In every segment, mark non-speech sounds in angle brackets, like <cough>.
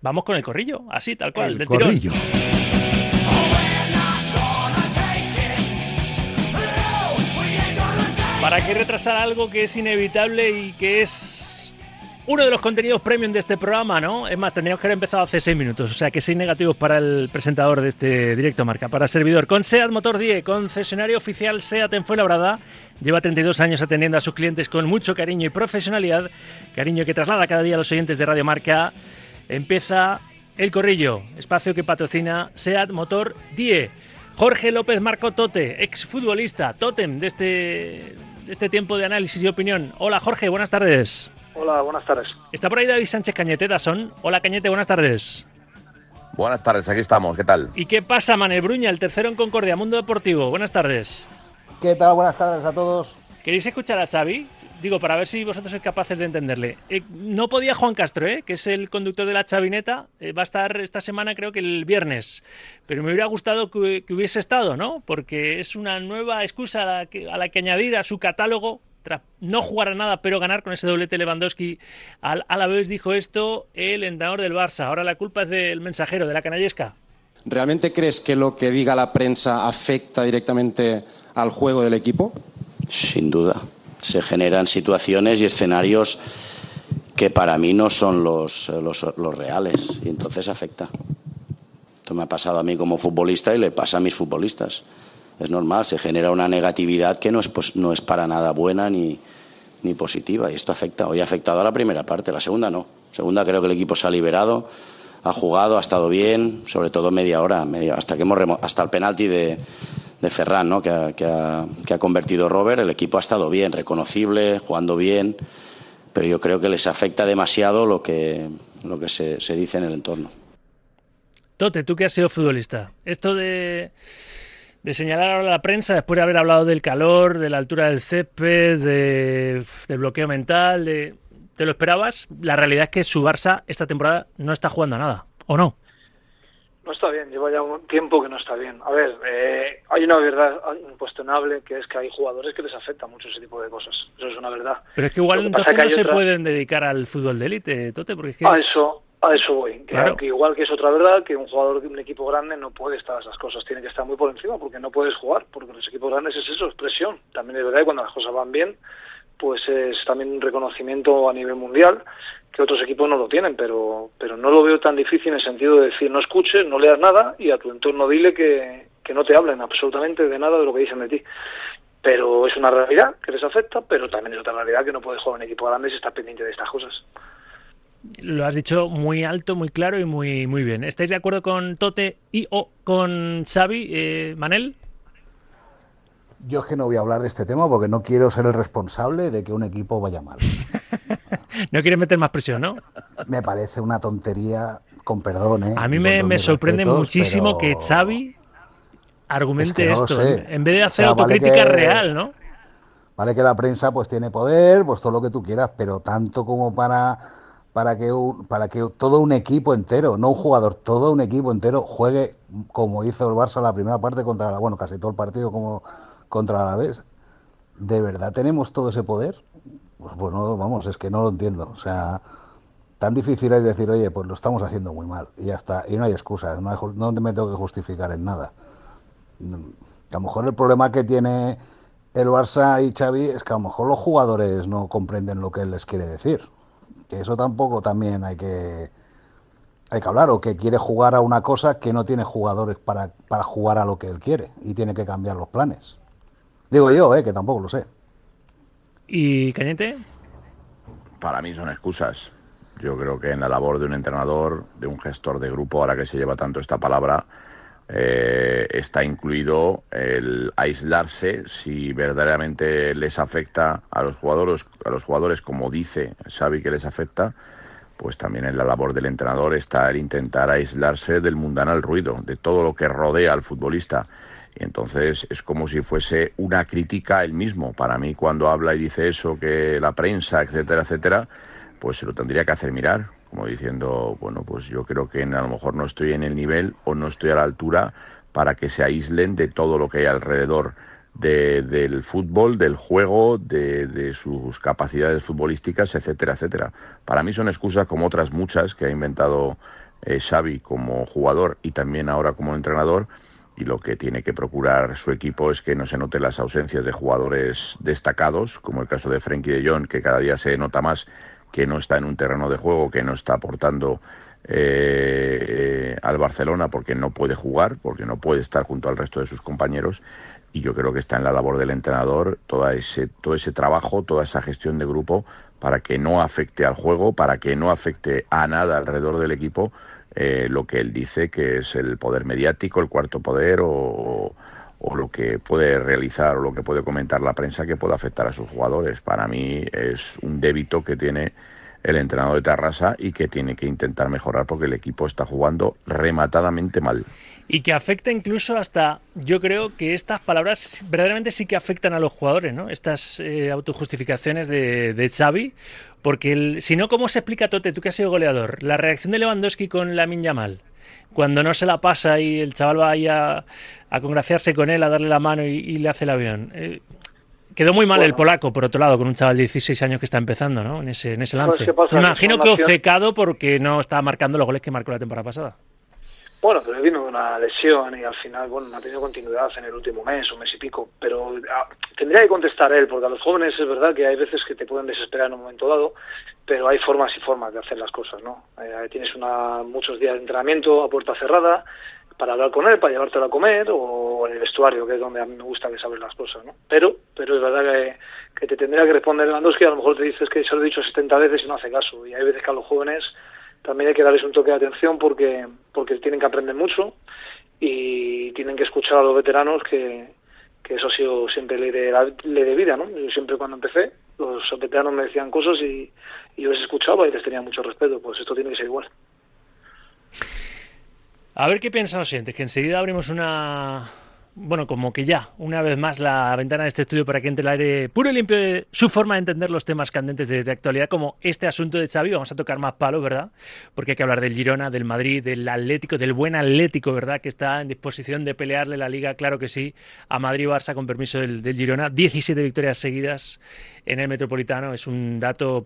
Vamos con el corrillo, así, tal cual, El del corrillo. tirón. ¿Para qué retrasar algo que es inevitable y que es uno de los contenidos premium de este programa, ¿no? Es más, tendríamos que haber empezado hace seis minutos, o sea que seis negativos para el presentador de este directo marca, para servidor. Con SEAT Motor 10, concesionario oficial SEAT en Fuenlabrada, lleva 32 años atendiendo a sus clientes con mucho cariño y profesionalidad, cariño que traslada cada día a los oyentes de Radio Marca. Empieza El Corrillo, espacio que patrocina SEAT Motor 10. Jorge López Marco Tote, exfutbolista, tótem de este, de este tiempo de análisis y opinión. Hola Jorge, buenas tardes. Hola, buenas tardes. Está por ahí David Sánchez Cañete, Dazón. Hola Cañete, buenas tardes. Buenas tardes, aquí estamos, ¿qué tal? ¿Y qué pasa, Manel Bruña, el tercero en Concordia, Mundo Deportivo? Buenas tardes. ¿Qué tal? Buenas tardes a todos. ¿Queréis escuchar a Xavi? Digo, para ver si vosotros sois capaces de entenderle. Eh, no podía Juan Castro, ¿eh? que es el conductor de la Chavineta. eh, va a estar esta semana, creo que el viernes. Pero me hubiera gustado que, que hubiese estado, ¿no? Porque es una nueva excusa a la que, a la que añadir a su catálogo. tras no jugar a nada, pero ganar con ese doblete Lewandowski. Al, a la vez dijo esto el entrenador del Barça. Ahora la culpa es del mensajero, de la canallesca. ¿Realmente crees que lo que diga la prensa afecta directamente al juego del equipo? Sin duda. Se generan situaciones y escenarios que para mí no son los, los, reales y entonces afecta. Esto me ha pasado a mí como futbolista y le pasa a mis futbolistas. Es normal, se genera una negatividad que no es, pos- no es para nada buena ni, ni positiva y esto afecta. Hoy ha afectado a la primera parte, la segunda no. Segunda creo que el equipo se ha liberado, ha jugado, ha estado bien, sobre todo media hora, media, hasta, que hemos hasta el penalti de, de Ferran, ¿no? que, ha, que ha- que ha convertido Robert. El equipo ha estado bien, reconocible, jugando bien, pero yo creo que les afecta demasiado lo que, lo que se, se dice en el entorno. Tote, tú que has sido futbolista, esto de, de señalar ahora a la prensa después de haber hablado del calor, de la altura del césped, de, del bloqueo mental, de, ¿te lo esperabas? La realidad es que su Barça esta temporada no está jugando a nada, ¿o no? No está bien, lleva ya un tiempo que no está bien. A ver, eh, hay una verdad incuestionable que es que hay jugadores que les afecta mucho ese tipo de cosas. Eso es una verdad. Pero es que igual que entonces que no se otra- pueden dedicar al fútbol de élite, Tote, porque es que A es- eso, a eso voy. Claro. que igual que es otra verdad, que un jugador de un equipo grande no puede estar a esas cosas, tiene que estar muy por encima porque no puedes jugar, porque los equipos grandes es eso, es presión. También es verdad que cuando las cosas van bien, pues es también un reconocimiento a nivel mundial que otros equipos no lo tienen, pero, pero no lo veo tan difícil en el sentido de decir no escuches, no leas nada y a tu entorno dile que, que no te hablen absolutamente de nada de lo que dicen de ti. Pero es una realidad que les afecta, pero también es otra realidad que no puedes jugar en equipo grande si estás pendiente de estas cosas. lo has dicho muy alto, muy claro y muy, muy bien. ¿Estáis de acuerdo con Tote y o con Xavi, eh, Manel? Yo es que no voy a hablar de este tema porque no quiero ser el responsable de que un equipo vaya mal. <laughs> No quieres meter más presión, ¿no? Me parece una tontería, con perdón. ¿eh? A mí me, me sorprende respetos, muchísimo pero- que Xavi argumente Es que no lo esto, en vez de O hacer vale autocrítica que- real, ¿no? Vale que la prensa pues tiene poder, pues todo lo que tú quieras, pero tanto como para para que un- para que todo un equipo entero, no un jugador, todo un equipo entero juegue como hizo el Barça la primera parte contra la, bueno, casi todo el partido como contra la vez. ¿De verdad tenemos todo ese poder? Pues bueno, vamos, es que no lo entiendo. O sea, tan difícil es decir, oye, pues lo estamos haciendo muy mal y ya está, y no hay excusas, no, hay me tengo que justificar en nada. Mm, A lo mejor el problema que tiene el Barça y Xavi es que a lo mejor los jugadores no comprenden lo que él les quiere decir. Que eso tampoco también hay que hay que hablar, o que quiere jugar a una cosa que no tiene jugadores para, para jugar a lo que él quiere y tiene que cambiar los planes. Digo yo, eh, que tampoco lo sé. ¿Y Cañete? Para mí son excusas. Yo creo que en la labor de un entrenador, de un gestor de grupo, ahora que se lleva tanto esta palabra, eh, está incluido el aislarse si verdaderamente les afecta a los jugadores, a los jugadores como dice Xavi que les afecta, pues también en la labor del entrenador está el intentar aislarse del mundanal ruido, de todo lo que rodea al futbolista. Entonces es como si fuese una crítica él mismo. Para mí, cuando habla y dice eso, que la prensa, etcétera, etcétera, pues se lo tendría que hacer mirar, como diciendo, bueno, pues yo creo que a lo mejor no estoy en el nivel o no estoy a la altura para que se aíslen de todo lo que hay alrededor de- del fútbol, del juego, de, de sus capacidades futbolísticas, etcétera, etcétera. Para mí son excusas como otras muchas que ha inventado eh, Xavi como jugador y también ahora como entrenador y lo que tiene que procurar su equipo es que no se noten las ausencias de jugadores destacados, como el caso de Frenkie de Jong, que cada día se nota más que no está en un terreno de juego, que no está aportando eh, al Barcelona porque no puede jugar, porque no puede estar junto al resto de sus compañeros. Y yo creo que está en la labor del entrenador todo ese, todo ese trabajo, toda esa gestión de grupo para que no afecte al juego, para que no afecte a nada alrededor del equipo eh, lo que él dice que es el poder mediático, el cuarto poder o, o lo que puede realizar o lo que puede comentar la prensa que puede afectar a sus jugadores. Para mí es un débito que tiene el entrenador de Tarrasa y que tiene que intentar mejorar porque el equipo está jugando rematadamente mal. Y que afecta incluso hasta, yo creo que estas palabras verdaderamente sí que afectan a los jugadores, ¿no? Estas eh, autojustificaciones de, de Xavi, porque el, si no, ¿cómo se explica, Tote, tú que has sido goleador, la reacción de Lewandowski con la Yamal? Cuando no se la pasa y el chaval va ahí a, a congraciarse con él, a darle la mano y, y le hace el avión. Eh, Quedó muy mal Bueno. el polaco, por otro lado, con un chaval de 16 años que está empezando, ¿no? En ese, en ese lance. Me imagino que obcecado porque no estaba marcando los goles que marcó la temporada pasada. Bueno, pero vino de una lesión y al final, bueno, no ha tenido continuidad en el último mes, un mes y pico. Pero ah, tendría que contestar él, porque a los jóvenes es verdad que hay veces que te pueden desesperar en un momento dado, pero hay formas y formas de hacer las cosas, ¿no? Eh, tienes una, muchos días de entrenamiento a puerta cerrada para hablar con él, para llevártelo a comer, o en el vestuario, que es donde a mí me gusta que sabes las cosas, ¿no? Pero, pero es verdad que, que te tendría que responder Lewandowski, a lo mejor te dices que se lo he dicho 70 veces y no hace caso. Y hay veces que a los jóvenes también hay que darles un toque de atención porque porque tienen que aprender mucho y tienen que escuchar a los veteranos que, que eso ha sido siempre ley de, la- ley de vida, ¿no? Yo siempre cuando empecé, los veteranos me decían cosas y, y yo les escuchaba y les tenía mucho respeto, pues esto tiene que ser igual. A ver qué piensan los siguientes, que enseguida abrimos una... Bueno, como que ya, una vez más, la ventana de este estudio para que entre el aire puro y limpio de su forma de entender los temas candentes de, actualidad, como este asunto de Xavi. Vamos a tocar más palos, ¿verdad? Porque hay que hablar del Girona, del Madrid, del Atlético, del buen Atlético, ¿verdad? Que está en disposición de pelearle la Liga, claro que sí, a Madrid y Barça con permiso del Girona. 17 victorias seguidas en el Metropolitano, es un dato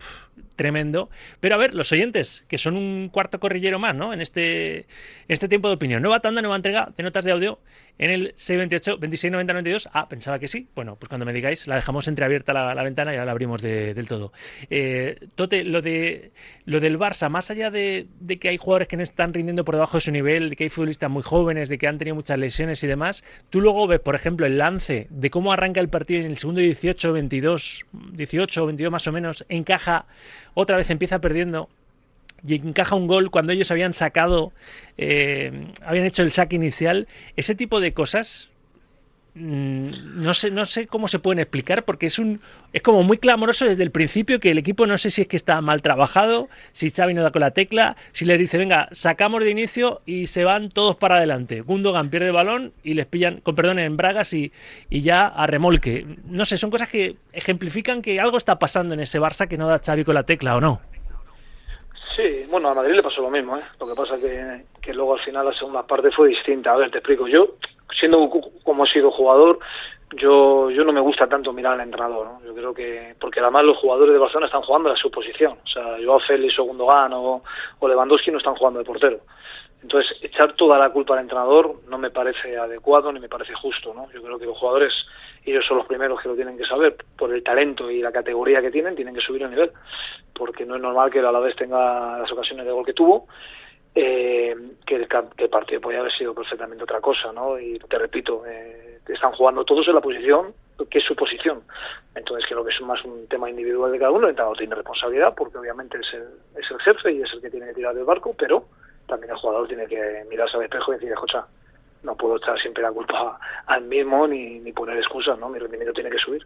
tremendo. Pero a ver, los oyentes, que son un cuarto corrillero más, ¿no? En este, este tiempo de opinión. Nueva tanda, nueva entrega de notas de audio en el 628 26 90 92. Ah, pensaba que sí. Bueno, pues cuando me digáis, la dejamos entreabierta la, la ventana y ahora la abrimos de- del todo. Eh, Tote, lo de lo del Barça, más allá de, de que hay jugadores que no están rindiendo por debajo de su nivel, de que hay futbolistas muy jóvenes, de que han tenido muchas lesiones y demás, tú luego ves, por ejemplo, el lance de cómo arranca el partido en el segundo 18, 22, 18 o 22 más o menos, encaja, otra vez empieza perdiendo y encaja un gol cuando ellos habían sacado, eh, habían hecho el saque inicial, ese tipo de cosas. Mm, No sé, no sé cómo se pueden explicar porque es un es como muy clamoroso desde el principio que el equipo no sé si es que está mal trabajado, si Xavi no da con la tecla, si les dice venga sacamos de inicio y se van todos para adelante. Gundogan pierde el balón y les pillan con perdón en bragas y, y ya a remolque. No sé, son cosas que ejemplifican que algo está pasando en ese Barça que no da Xavi con la tecla o no. Sí, bueno, a Madrid le pasó lo mismo, ¿eh? Lo que pasa que, que luego al final la segunda parte fue distinta. A ver, te explico. Yo, siendo como he sido jugador, yo yo no me gusta tanto mirar al entrenador, ¿no? Yo creo que... Porque además los jugadores de Barcelona están jugando a su posición. O sea, Joao Félix o Gundogan o, o Lewandowski no están jugando de portero. Entonces, echar toda la culpa al entrenador no me parece adecuado ni me parece justo, ¿no? Yo creo que los jugadores, ellos son los primeros que lo tienen que saber, por el talento y la categoría que tienen, tienen que subir el nivel, porque no es normal que el Alavés tenga las ocasiones de gol que tuvo, eh, que, el, que el partido podía haber sido perfectamente otra cosa, ¿no? Y te repito, eh, están jugando todos en la posición que es su posición. Entonces creo que es más un tema individual de cada uno, el entrenador tiene responsabilidad, porque obviamente es el, es el jefe y es el que tiene que tirar del barco, pero también el jugador tiene que mirarse al espejo y decir, escucha, no puedo echar siempre la culpa al mismo ni, ni poner excusas, ¿no? Mi rendimiento tiene que subir.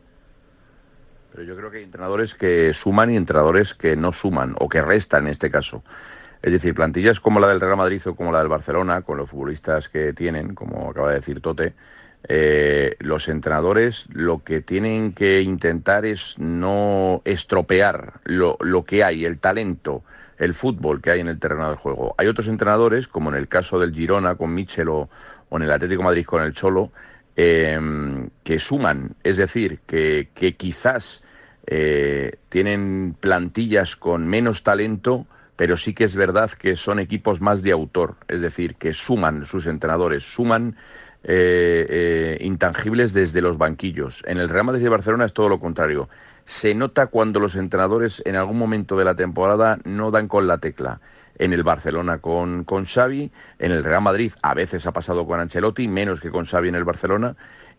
Pero yo creo que hay entrenadores que suman y entrenadores que no suman o que restan en este caso. Es decir, plantillas como la del Real Madrid o como la del Barcelona, con los futbolistas que tienen, como acaba de decir Tote, eh, los entrenadores lo que tienen que intentar es no estropear lo, lo que hay, el talento, el fútbol que hay en el terreno de juego. Hay otros entrenadores, como en el caso del Girona con Michel o, o en el Atlético Madrid con el Cholo, eh, que suman, es decir, que, que quizás eh, tienen plantillas con menos talento, pero sí que es verdad que son equipos más de autor, es decir, que suman sus entrenadores, suman eh, eh, intangibles desde los banquillos. En el Real Madrid y Barcelona es todo lo contrario. Se nota cuando los entrenadores en algún momento de la temporada no dan con la tecla. En el Barcelona con, con Xavi, en el Real Madrid a veces ha pasado con Ancelotti, menos que con Xavi en el Barcelona,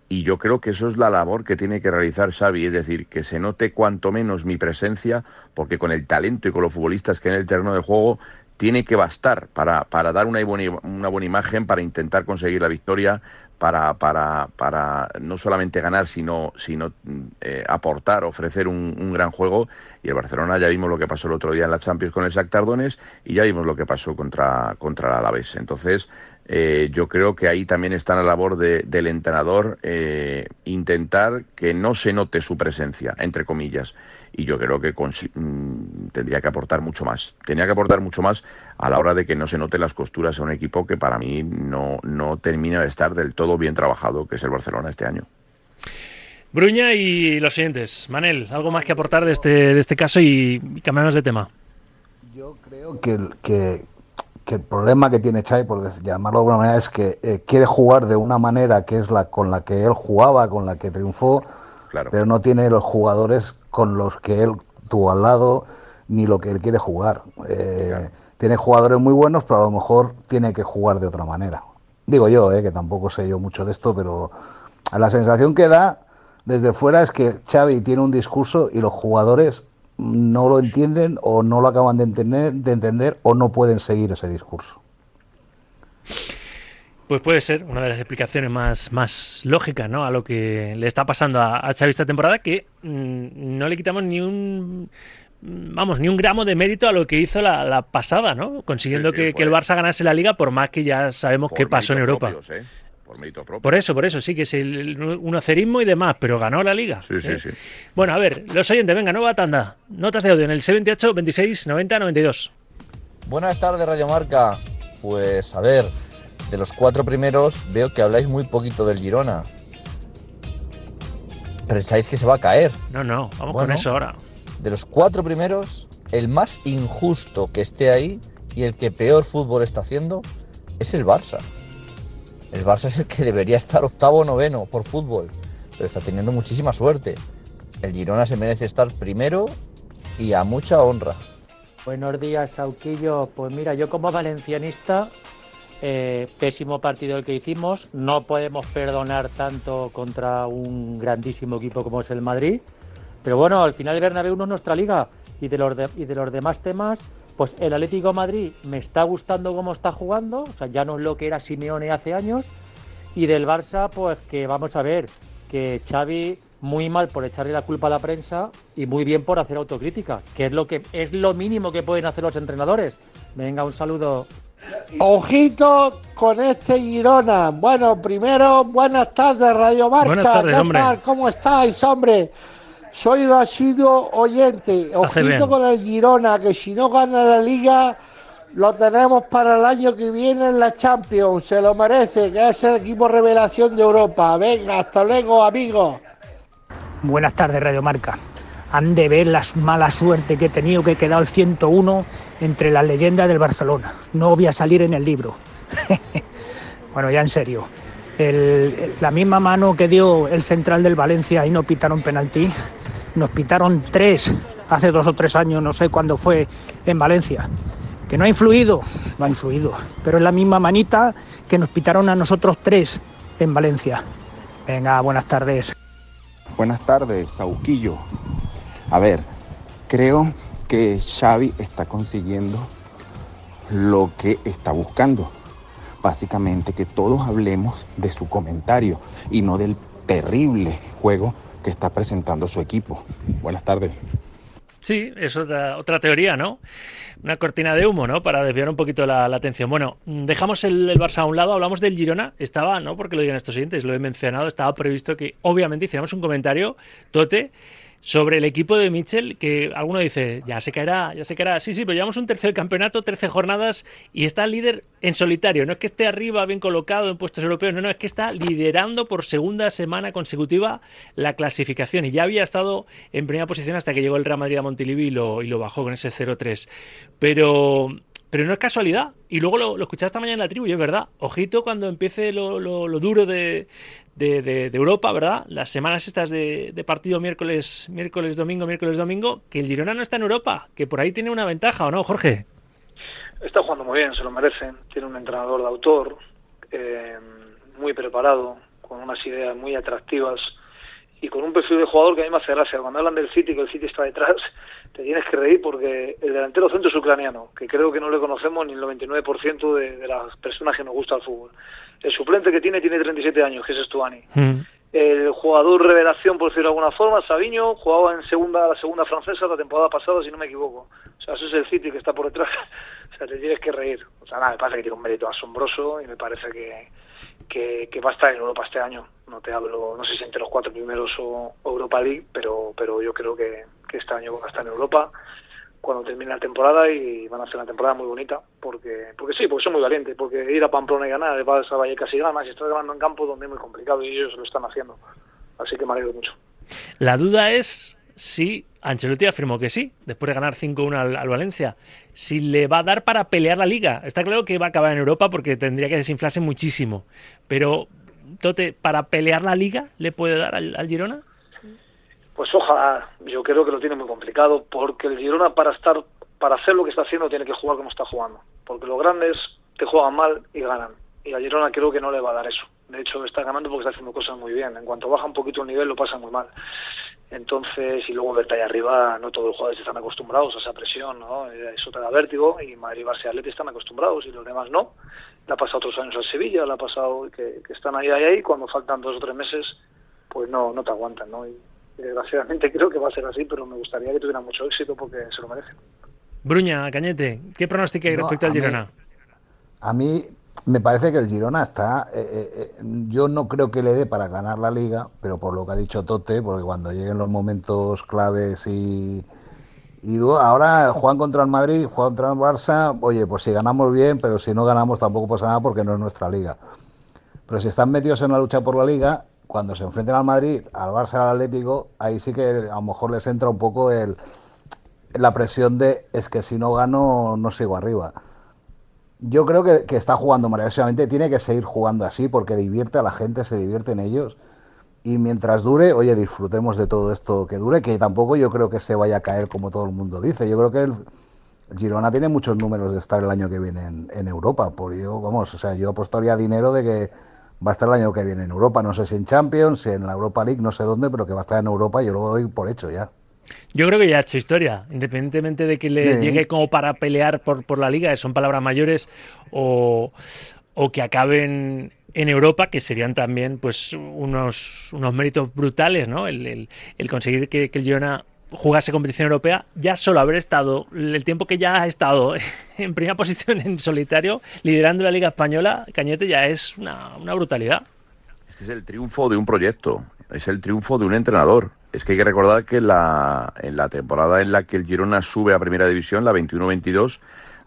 y yo creo que eso es la labor que tiene que realizar Xavi, es decir, que se note cuanto menos mi presencia, porque con el talento y con los futbolistas que en el terreno de juego tiene que bastar para, para dar una buena, una buena imagen, para intentar conseguir la victoria, para, para, para no solamente ganar, sino, sino eh, aportar, ofrecer un, un, gran juego. Y el Barcelona ya vimos lo que pasó el otro día en la Champions con el Shakhtar Tardones y ya vimos lo que pasó contra, contra el Alavés. Entonces, eh, yo creo que ahí también está la labor de, del entrenador eh, intentar que no se note su presencia, entre comillas. Y yo creo que mm, tendría que aportar mucho más. Tenía que aportar mucho más a la hora de que no se noten las costuras a un equipo que para mí no, no termina de estar del todo bien trabajado, que es el Barcelona este año. Bruña y los siguientes. Manel, ¿algo más que aportar de este, de este caso y cambiamos de tema? Yo creo que, que, que el problema que tiene Chai, por llamarlo de alguna manera, es que eh, quiere jugar de una manera que es la con la que él jugaba, con la que triunfó, claro. pero no tiene los jugadores con los que él tuvo al lado, ni lo que él quiere jugar. Eh, claro. Tiene jugadores muy buenos, pero a lo mejor tiene que jugar de otra manera. Digo yo, eh, que tampoco sé yo mucho de esto, pero la sensación que da desde fuera es que Xavi tiene un discurso y los jugadores no lo entienden o no lo acaban de entender, de entender o no pueden seguir ese discurso. Pues puede ser una de las explicaciones más, más lógicas ¿no? a lo que le está pasando a, a Xavi esta temporada, que mmm, no le quitamos ni un vamos, ni un gramo de mérito a lo que hizo la, la pasada, ¿no? Consiguiendo sí, sí, que, que, el Barça ganase la liga, por más que ya sabemos qué pasó en Europa. Propios, ¿eh? Por, mérito propio. por eso, por eso, sí que es el unocerismo y demás, pero ganó la liga. Sí, sí, ¿eh? sí. Bueno, a ver, los oyentes, venga, nueva tanda. Notas de audio en el 78 26 90 92. Buenas tardes, Radio Marca. Pues a ver, de los cuatro primeros veo que habláis muy poquito del Girona. ¿Pensáis que se va a caer? No, no, vamos bueno, con eso ahora. De los cuatro primeros, el más injusto que esté ahí y el que peor fútbol está haciendo es el Barça. El Barça es el que debería estar octavo o noveno por fútbol, pero está teniendo muchísima suerte. El Girona se merece estar primero y a mucha honra. Buenos días, Sauquillo. Pues mira, yo como valencianista, eh, pésimo partido el que hicimos. No podemos perdonar tanto contra un grandísimo equipo como es el Madrid. Pero bueno, al final el Bernabéu no es nuestra liga. Y de, los y de los demás temas, pues el Atlético de Madrid me está gustando cómo está jugando. O sea, ya no es lo que era Simeone hace años. Y del Barça, pues que vamos a ver, que Xavi muy mal por echarle la culpa a la prensa y muy bien por hacer autocrítica, que es lo que es lo mínimo que pueden hacer los entrenadores. Venga, un saludo. Ojito con este Girona. Bueno, primero, buenas tardes, Radio Marca. Buenas tardes, ¿Qué hombre. tal? ¿Cómo estáis, hombre? Soy un asiduo oyente. Ojito con el Girona, que si no gana la liga, lo tenemos para el año que viene en la Champions. Se lo merece, que es el equipo revelación de Europa. Venga, hasta luego, amigos. Buenas tardes, Radio Marca. Han de ver la mala suerte que he tenido que he quedado el 101 entre las leyendas del Barcelona. No voy a salir en el libro. <laughs> bueno, ya en serio. La misma mano que dio el central del Valencia y no pitaron penalti, nos pitaron tres hace dos o tres años, no sé cuándo fue en Valencia. Que no ha influido, no ha influido, pero es la misma manita que nos pitaron a nosotros tres en Valencia. Venga, buenas tardes. Buenas tardes, Sauquillo. A ver, creo que Xavi está consiguiendo lo que está buscando. Básicamente que todos hablemos de su comentario y no del terrible juego que está presentando su equipo. Buenas tardes. Sí, es otra, otra teoría, ¿no? Una cortina de humo, ¿no? Para desviar un poquito la, atención. Bueno, dejamos el, el, Barça a un lado, hablamos del Girona. Estaba, no porque lo digan estos siguientes, lo he mencionado, estaba previsto que obviamente hiciéramos un comentario, Tote, sobre el equipo de Mitchell, que alguno dice, ya se caerá, ya se caerá. Sí, sí, pero llevamos un tercer campeonato, 13 jornadas y está líder en solitario. No es que esté arriba bien colocado en puestos europeos, no, no, es que está liderando por segunda semana consecutiva la clasificación y ya había estado en primera posición hasta que llegó el Real Madrid a Montilivi y lo, y lo bajó con ese 0-3. Pero pero no es casualidad. Y luego lo, lo escuché esta mañana en la tribu y es verdad. Ojito cuando empiece lo, lo, duro de, de, Europa, ¿verdad? Las semanas estas de, partido miércoles, miércoles, domingo, miércoles, domingo, que el Girona no está en Europa, que por ahí tiene una ventaja, ¿o no, Jorge? Está jugando muy bien, se lo merecen. Tiene un entrenador de autor, eh, muy preparado, con unas ideas muy atractivas y con un perfil de jugador que a mí me hace gracia. Cuando hablan del City, que el City está detrás, <laughs> te tienes que reír porque el delantero centro es ucraniano, que creo que no le conocemos ni el 99% de, de las personas que nos gusta el fútbol. El suplente que tiene tiene 37 años, que es Stuani. Mm. El jugador revelación, por decirlo de alguna forma, Sabiño, jugaba en segunda la segunda francesa la temporada pasada, si no me equivoco. O sea, ese es el City que está por detrás. <laughs> o sea, te tienes que reír. O sea, nada, me parece que tiene un mérito asombroso y me parece que, que, que va a estar en Europa este año. No te hablo, no sé si entre los cuatro primeros o, Europa League, pero, pero yo creo que, que este año va a estar en Europa cuando termine la temporada y van a hacer una temporada muy bonita porque porque sí, porque son muy valientes, porque ir a Pamplona y ganar, vas a Vallecas y ganas y estás ganando en campo donde es muy complicado y ellos lo están haciendo. Así que me alegro mucho. La duda es si Ancelotti afirmó que sí, después de ganar 5-1 al, Valencia, si le va a dar para pelear la liga. Está claro que va a acabar en Europa porque tendría que desinflarse muchísimo, pero Tote, ¿para pelear la liga le puede dar al Girona? Pues ojalá, yo creo que lo tiene muy complicado, porque el Girona para estar, para hacer lo que está haciendo tiene que jugar como está jugando, porque los grandes te juegan mal y ganan, y a Girona creo que no le va a dar eso. De hecho, está ganando porque está haciendo cosas muy bien. En cuanto baja un poquito el nivel, lo pasa muy mal. Entonces, y luego verte ahí arriba, no todos los jugadores están acostumbrados a esa presión, ¿no? Eso te da vértigo, y Madrid, Barça y Atleti están acostumbrados, y los demás no. Le ha pasado otros años al Sevilla, le ha pasado que, que están ahí, ahí, ahí, cuando faltan dos o tres meses, pues no, no te aguantan, ¿no? Y, desgraciadamente <laughs> creo que va a ser así, pero me gustaría que tuviera mucho éxito porque se lo merece. Bruña, Cañete, ¿qué pronóstico hay respecto al Girona? a mí me parece que el Girona está. Eh, eh, eh, yo no creo que le dé para ganar la liga, pero por lo que ha dicho Tote, porque cuando lleguen los momentos claves y. Y ahora juegan contra el Madrid, juegan contra el Barça. Oye, pues si ganamos bien, pero si no ganamos tampoco pasa nada porque no es nuestra liga. Pero si están metidos en la lucha por la liga, cuando se enfrenten al Madrid, al Barça, al Atlético, ahí sí que a lo mejor les entra un poco el, la presión de es que si no gano no sigo arriba. Yo creo que, está jugando maravillosamente, tiene que seguir jugando así porque divierte a la gente, se divierte en ellos. Y mientras dure, oye, disfrutemos de todo esto que dure, que tampoco yo creo que se vaya a caer como todo el mundo dice. Yo creo que el, Girona tiene muchos números de estar el año que viene en, en Europa. Por yo, vamos, o sea, yo apostaría dinero de que va a estar el año que viene en Europa. No sé si en Champions, si en la Europa League, no sé dónde, pero que va a estar en Europa, yo lo doy por hecho ya. Yo creo que ya ha hecho historia, independientemente de que le llegue como para pelear por, por la liga, son palabras mayores, o, o que acaben en Europa, que serían también pues unos, unos méritos brutales, ¿no? El, el, conseguir que, que el Girona jugase competición europea, ya solo haber estado el tiempo que ya ha estado <laughs> en primera posición en solitario, liderando la Liga Española, Cañete ya es una, brutalidad. Es que es el triunfo de un proyecto, es el triunfo de un entrenador. Es que hay que recordar que la, en la temporada en la que el Girona sube a Primera División, la 21-22,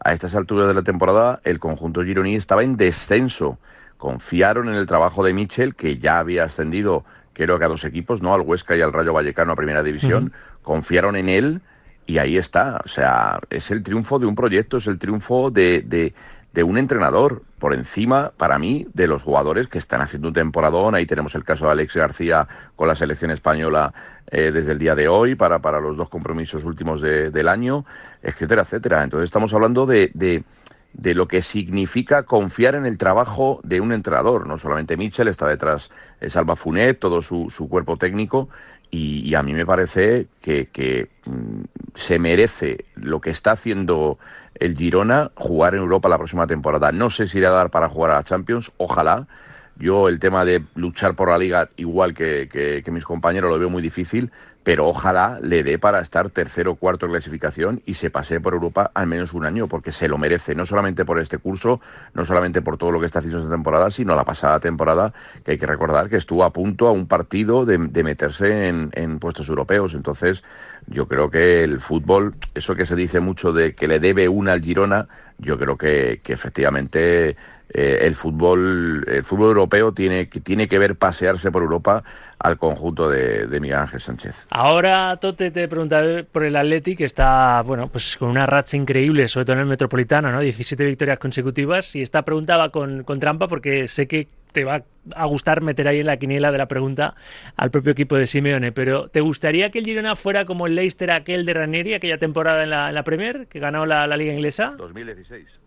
a estas alturas de la temporada, el conjunto gironí estaba en descenso. Confiaron en el trabajo de Michel, que ya había ascendido creo que a dos equipos, ¿no? Al Huesca y al Rayo Vallecano a Primera División confiaron en él y ahí está. O sea, es el triunfo de un proyecto, es el triunfo de, de, un entrenador por encima, para mí, de los jugadores que están haciendo un temporadón. Ahí tenemos el caso de Alex García con la selección española eh, desde el día de hoy para, para los dos compromisos últimos del año, etcétera, etcétera. Entonces estamos hablando de, de, de lo que significa confiar en el trabajo de un entrenador. No solamente Mitchell, está detrás Salva Funet, todo su, su cuerpo técnico, y, a mí me parece que, mm, se merece lo que está haciendo el Girona jugar en Europa la próxima temporada. No sé si irá a dar para jugar a la Champions, ojalá. Yo el tema de luchar por la liga igual que, mis compañeros lo veo muy difícil, pero ojalá le dé para estar tercero o cuarto clasificación y se pase por Europa al menos un año, porque se lo merece, no solamente por este curso, no solamente por todo lo que está haciendo esta temporada, sino la pasada temporada, que hay que recordar que estuvo a punto a un partido de, meterse en, en, puestos europeos. Entonces, yo creo que el fútbol, eso que se dice mucho de que le debe una al Girona, yo creo que, que efectivamente eh, el fútbol el fútbol europeo tiene, tiene que ver pasearse por Europa al conjunto de, Miguel Ángel Sánchez. Ahora, Tote, te pregunta por el Atleti, que está, bueno, pues con una racha increíble, sobre todo en el Metropolitano, ¿no? 17 victorias consecutivas. Y esta pregunta va con, con trampa porque sé que te va a gustar meter ahí en la quiniela de la pregunta al propio equipo de Simeone, pero ¿te gustaría que el Girona fuera como el Leicester aquel de Ranieri, aquella temporada en la, en la Premier, que ganó la, la Liga Inglesa? 2016.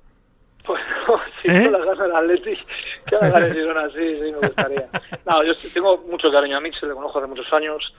Bueno, <laughs> si ¿Eh? no las gana el Atleti, que la gane <laughs> Girona, sí, sí, me gustaría. No, yo tengo mucho cariño a Mitchell, le conozco hace muchos años,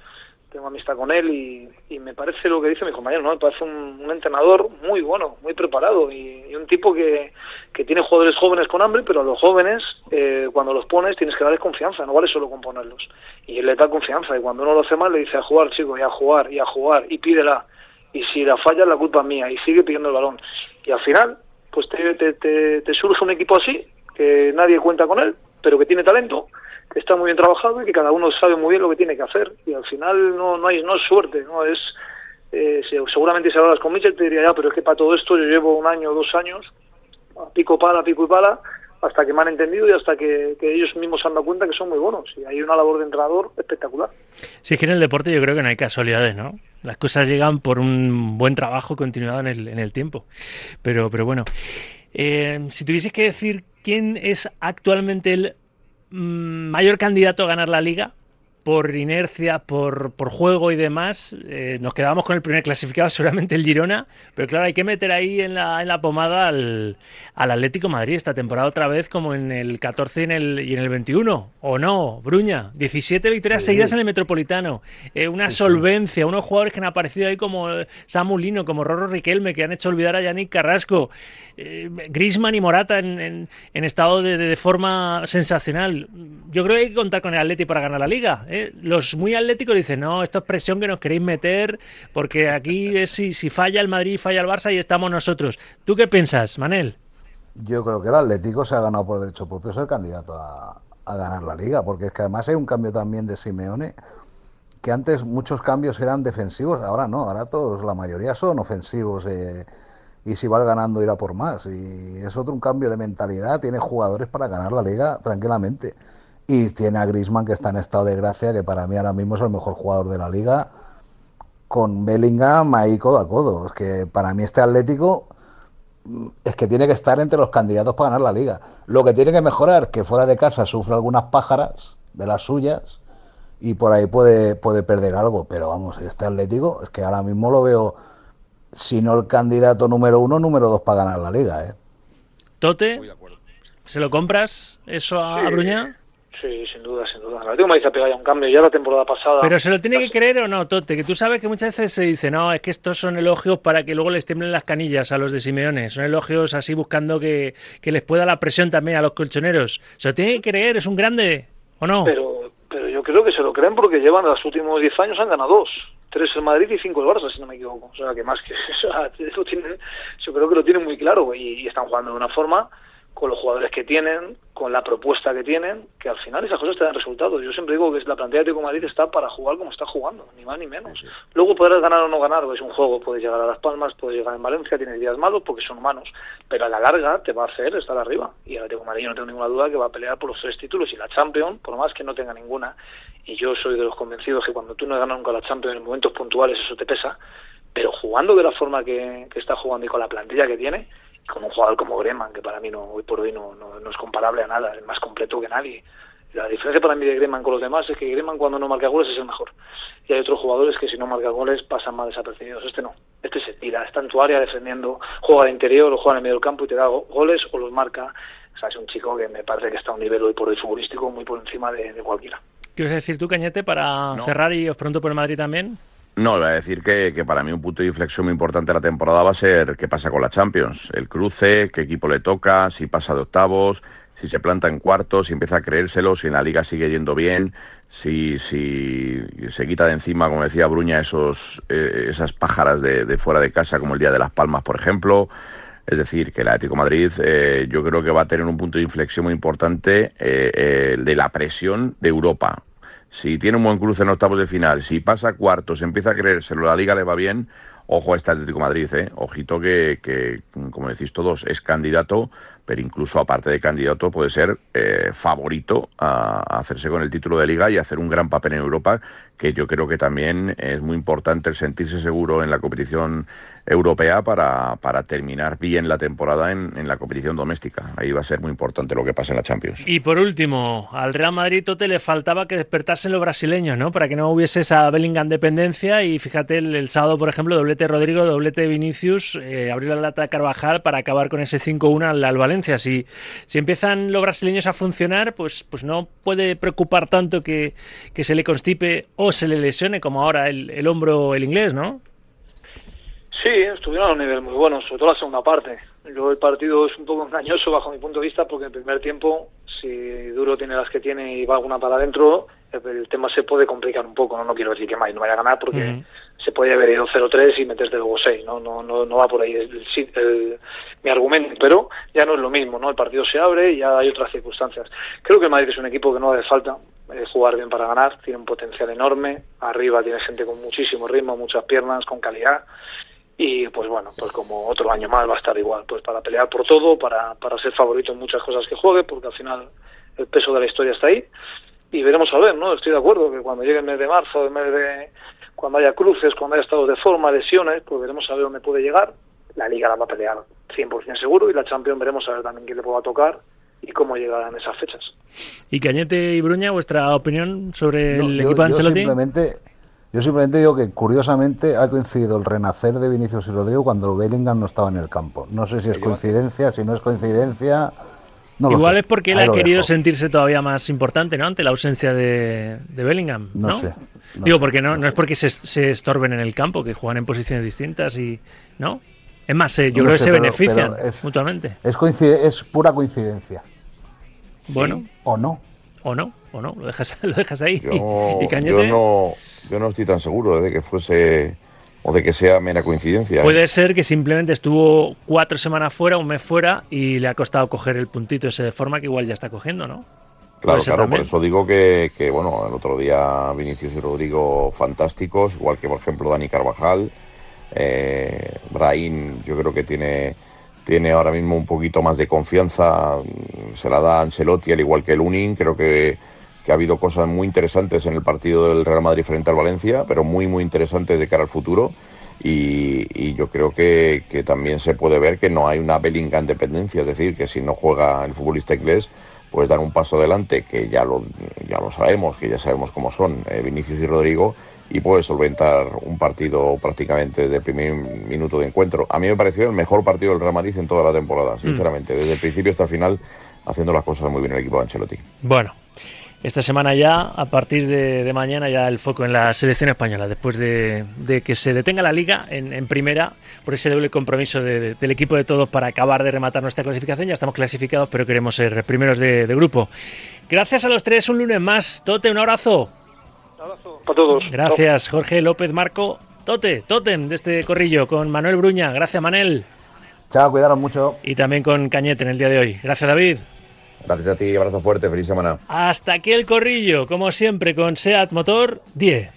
tengo amistad con él y, me parece lo que dice mi compañero, ¿no? Me parece un, entrenador muy bueno, muy preparado y, y, un tipo que, que tiene jugadores jóvenes con hambre, pero a los jóvenes, eh, cuando los pones, tienes que darles confianza, no vale solo con ponerlos. Y él le da confianza y cuando uno lo hace mal, le dice a jugar, chico, y a jugar, y a jugar, y pídela. Y si la falla, la culpa es mía, y sigue pidiendo el balón. Y al final, pues te, te, te, surge un equipo así, que nadie cuenta con él, pero que tiene talento, está muy bien trabajado y que cada uno sabe muy bien lo que tiene que hacer. Y al final no, no, hay, no es suerte, no es... Eh, seguramente si hablas con Mitchell te diría, ya, pero es que para todo esto yo llevo un año dos años, a pico pala, pico y pala, hasta que me han entendido y hasta que, ellos mismos se han dado cuenta que son muy buenos. Y hay una labor de entrenador espectacular. Sí, es que en el deporte yo creo que no hay casualidades, ¿no? Las cosas llegan por un buen trabajo continuado en el, en el tiempo. Pero, pero bueno, eh, si tuvieses que decir quién es actualmente el mayor candidato a ganar la liga, por inercia, por, por juego y demás, eh, nos quedamos con el primer clasificado, <laughs> seguramente el Girona, pero claro, hay que meter ahí en la, en la pomada al, al Atlético Madrid esta temporada otra vez como en el 14 y en el, y en el 21, ¿o no? Bruña, 17 victorias seguidas en el Metropolitano, eh, una solvencia, unos jugadores que han aparecido ahí como Samu Lino, como Rorro Riquelme, que han hecho olvidar a Yannick Carrasco, eh, Grisman y Morata en, en, estado de, de, forma sensacional. Yo creo que hay que contar con el Atlético para ganar la liga. ¿Eh? Los muy atléticos dicen, no, esto es presión que nos queréis meter, porque aquí es si, si falla el Madrid, falla el Barça y estamos nosotros. ¿Tú qué piensas, Manel? Yo creo que el Atlético se ha ganado por derecho propio ser candidato a, ganar la liga, porque es que además hay un cambio también de Simeone, que antes muchos cambios eran defensivos, ahora no, ahora todos, la mayoría son ofensivos. Eh, y si va ganando irá por más. Y es otro un cambio de mentalidad, tiene jugadores para ganar la liga tranquilamente. Y tiene a Grisman que está en estado de gracia, que para mí ahora mismo es el mejor jugador de la liga, con Bellingham ahí codo a codo. Es que para mí este Atlético mm, es que tiene que estar entre los candidatos para ganar la liga. Lo que tiene que mejorar, que fuera de casa sufre algunas pájaras de las suyas y por ahí puede, puede perder algo. Pero vamos, este Atlético es que ahora mismo lo veo, si no el candidato número uno, número dos para ganar la liga. ¿eh? Tote, ¿se lo compras eso a, Bruña? Sí, sin duda, sin duda. La me dice pegar ya un cambio ya la temporada pasada. Pero se lo tiene que creer o no, Tote, que tú sabes que muchas veces se dice, no, es que estos son elogios para que luego les tiemblen las canillas a los de Simeone. Son elogios así buscando que, que les pueda la presión también a los colchoneros. Se lo tiene que creer, es un grande, ¿o no? Pero, pero yo creo que se lo creen porque llevan los últimos 10 años han ganado dos. Tres el Madrid y cinco el Barça, si no me equivoco. O sea, que más que <laughs> eso, <laughs> tienen, yo creo que lo tienen muy claro y, y están jugando de una forma con los jugadores que tienen, con la propuesta que tienen, que al final esas cosas te dan resultados. Yo siempre digo que la plantilla de Atlético Madrid está para jugar como está jugando, ni más ni menos. Luego podrás ganar o no ganar, es un juego, puedes llegar a Las Palmas, puedes llegar en Valencia, tienes días malos porque son humanos, pero a la larga te va a hacer estar arriba. Y Atlético Madrid no tengo ninguna duda que va a pelear por los tres títulos y la Champions, por más que no tenga ninguna. Y yo soy de los convencidos que cuando tú no ganas nunca la Champions en momentos puntuales eso te pesa, pero jugando de la forma que, que está jugando y con la plantilla que tiene, con un jugador como Greman, que para mí no, hoy por hoy no, no, es comparable a nada, es más completo que nadie. La diferencia para mí de Greman con los demás es que Greman cuando no marca goles es el mejor. Y hay otros jugadores que si no marca goles pasan más desapercibidos. Este no. Este se tira, está en tu área defendiendo, juega de interior o juega en el medio del campo y te da goles o los marca. O sea, es un chico que me parece que está a un nivel hoy por hoy futbolístico muy por encima de, de cualquiera. ¿Qué vas a decir tú, Cañete, para cerrar y os pronto por el Madrid también? No, voy a decir que, que, para mí un punto de inflexión muy importante de la temporada va a ser qué pasa con la Champions. El cruce, qué equipo le toca, si pasa de octavos, si se planta en cuartos, si empieza a creérselo, si en la liga sigue yendo bien, si, si se quita de encima, como decía Bruña, esos, eh, esas pájaras de, de, fuera de casa, como el Día de las Palmas, por ejemplo. Es decir, que el Atlético Madrid eh, yo creo que va a tener un punto de inflexión muy importante eh, de la presión de Europa. Si tiene un buen cruce en octavos de final, si pasa a cuartos, empieza a creérselo, la liga le va bien, ojo a este Atlético Madrid, ¿eh? ojito que, que, como decís todos, es candidato pero incluso aparte de candidato puede ser eh, favorito a, hacerse con el título de liga y hacer un gran papel en Europa, que yo creo que también es muy importante el sentirse seguro en la competición europea para, para terminar bien la temporada en, en, la competición doméstica. Ahí va a ser muy importante lo que pase en la Champions. Y por último, al Real Madrid Tote le faltaba que despertasen los brasileños, ¿no? Para que no hubiese esa Bellingham dependencia y fíjate el, el sábado, por ejemplo, doblete Rodrigo, doblete Vinicius, eh, abrió la lata Carvajal para acabar con ese 5-1 al, al Valencia. Si, si empiezan los brasileños a funcionar, pues, pues no puede preocupar tanto que, que se le constipe o se le lesione como ahora el, el hombro el inglés, ¿no? Sí, estuvieron a un nivel muy bueno, sobre todo la segunda parte. Luego el partido es un poco engañoso bajo mi punto de vista porque en el primer tiempo, si Duro tiene las que tiene y va alguna para adentro, el tema se puede complicar un poco. No, no quiero decir que May no vaya a ganar porque uh -huh. se puede haber ido 0-3 y meterte luego 6. ¿no? No, no, no va por ahí el, el, el, mi argumento, pero ya no es lo mismo. ¿no? El partido se abre y ya hay otras circunstancias. Creo que el Madrid es un equipo que no hace falta eh, jugar bien para ganar, tiene un potencial enorme. Arriba tiene gente con muchísimo ritmo, muchas piernas, con calidad y pues bueno, pues como otro año más va a estar igual, pues para pelear por todo, para, para ser favorito en muchas cosas que juegue, porque al final el peso de la historia está ahí y veremos a ver, ¿no? Estoy de acuerdo que cuando llegue el mes de marzo, el mes de cuando haya cruces, cuando haya estados de forma, lesiones, pues veremos a ver dónde puede llegar. La Liga la va a pelear 100% seguro y la Champions veremos a ver también quién le pueda tocar y cómo llegarán esas fechas. Y Cañete y Bruña, vuestra opinión sobre no, el yo, equipo de Ancelotti. Yo simplemente yo simplemente digo que curiosamente ha coincidido el renacer de Vinicius y Rodrigo cuando Bellingham no estaba en el campo. No sé si es coincidencia, si no es coincidencia. No Igual es porque él Ahí ha querido dejo. sentirse todavía más importante, ¿no? Ante la ausencia de, de Bellingham. No, no sé. No Digo, sé, porque no, no, es porque se, se, estorben en el campo, que juegan en posiciones distintas y. ¿No? Es más, eh, yo creo sé, que se pero, benefician pero es, mutuamente. Es, es pura coincidencia. Bueno. Sí. O no. O no, o no. Lo dejas, <laughs> lo dejas ahí. Yo, ¿Y, y yo no yo no estoy tan seguro de que fuese o de que sea mera coincidencia. Puede ¿eh? ser que simplemente estuvo cuatro semanas fuera, un mes fuera y le ha costado coger el puntito ese de forma que igual ya está cogiendo, ¿no? Claro, claro, también. por eso digo que, que, bueno, el otro día Vinicius y Rodrigo fantásticos, igual que por ejemplo Dani Carvajal, eh, Brahim yo creo que tiene, tiene ahora mismo un poquito más de confianza, se la da Ancelotti al igual que Lunin, creo que que ha habido cosas muy interesantes en el partido del Real Madrid frente al Valencia, pero muy, muy interesantes de cara al futuro. Y, y yo creo que, que, también se puede ver que no hay una Bellingham dependencia, es decir, que si no juega el futbolista inglés, pues dar un paso adelante, que ya lo, ya lo sabemos, que ya sabemos cómo son eh, Vinicius y Rodrigo, y puede solventar un partido prácticamente de primer minuto de encuentro. A mí me pareció el mejor partido del Real Madrid en toda la temporada, sinceramente, mm. desde el principio hasta el final, haciendo las cosas muy bien el equipo de Ancelotti. Bueno, esta semana ya, a partir de, de, mañana, ya el foco en la selección española, después de, de que se detenga la liga en, en primera, por ese doble compromiso de, del equipo de todos para acabar de rematar nuestra clasificación. Ya estamos clasificados, pero queremos ser primeros de, grupo. Gracias a los tres, un lunes más. Tote, un abrazo. Un abrazo para todos. Gracias, Jorge López Marco. Tote, Totem de este corrillo, con Manuel Bruña. Gracias, Manel. Chao, cuidaros mucho. Y también con Cañete en el día de hoy. Gracias, David. Gracias a ti, abrazo fuerte, feliz semana. Hasta aquí el corrillo, como siempre, con SEAT Motor 10.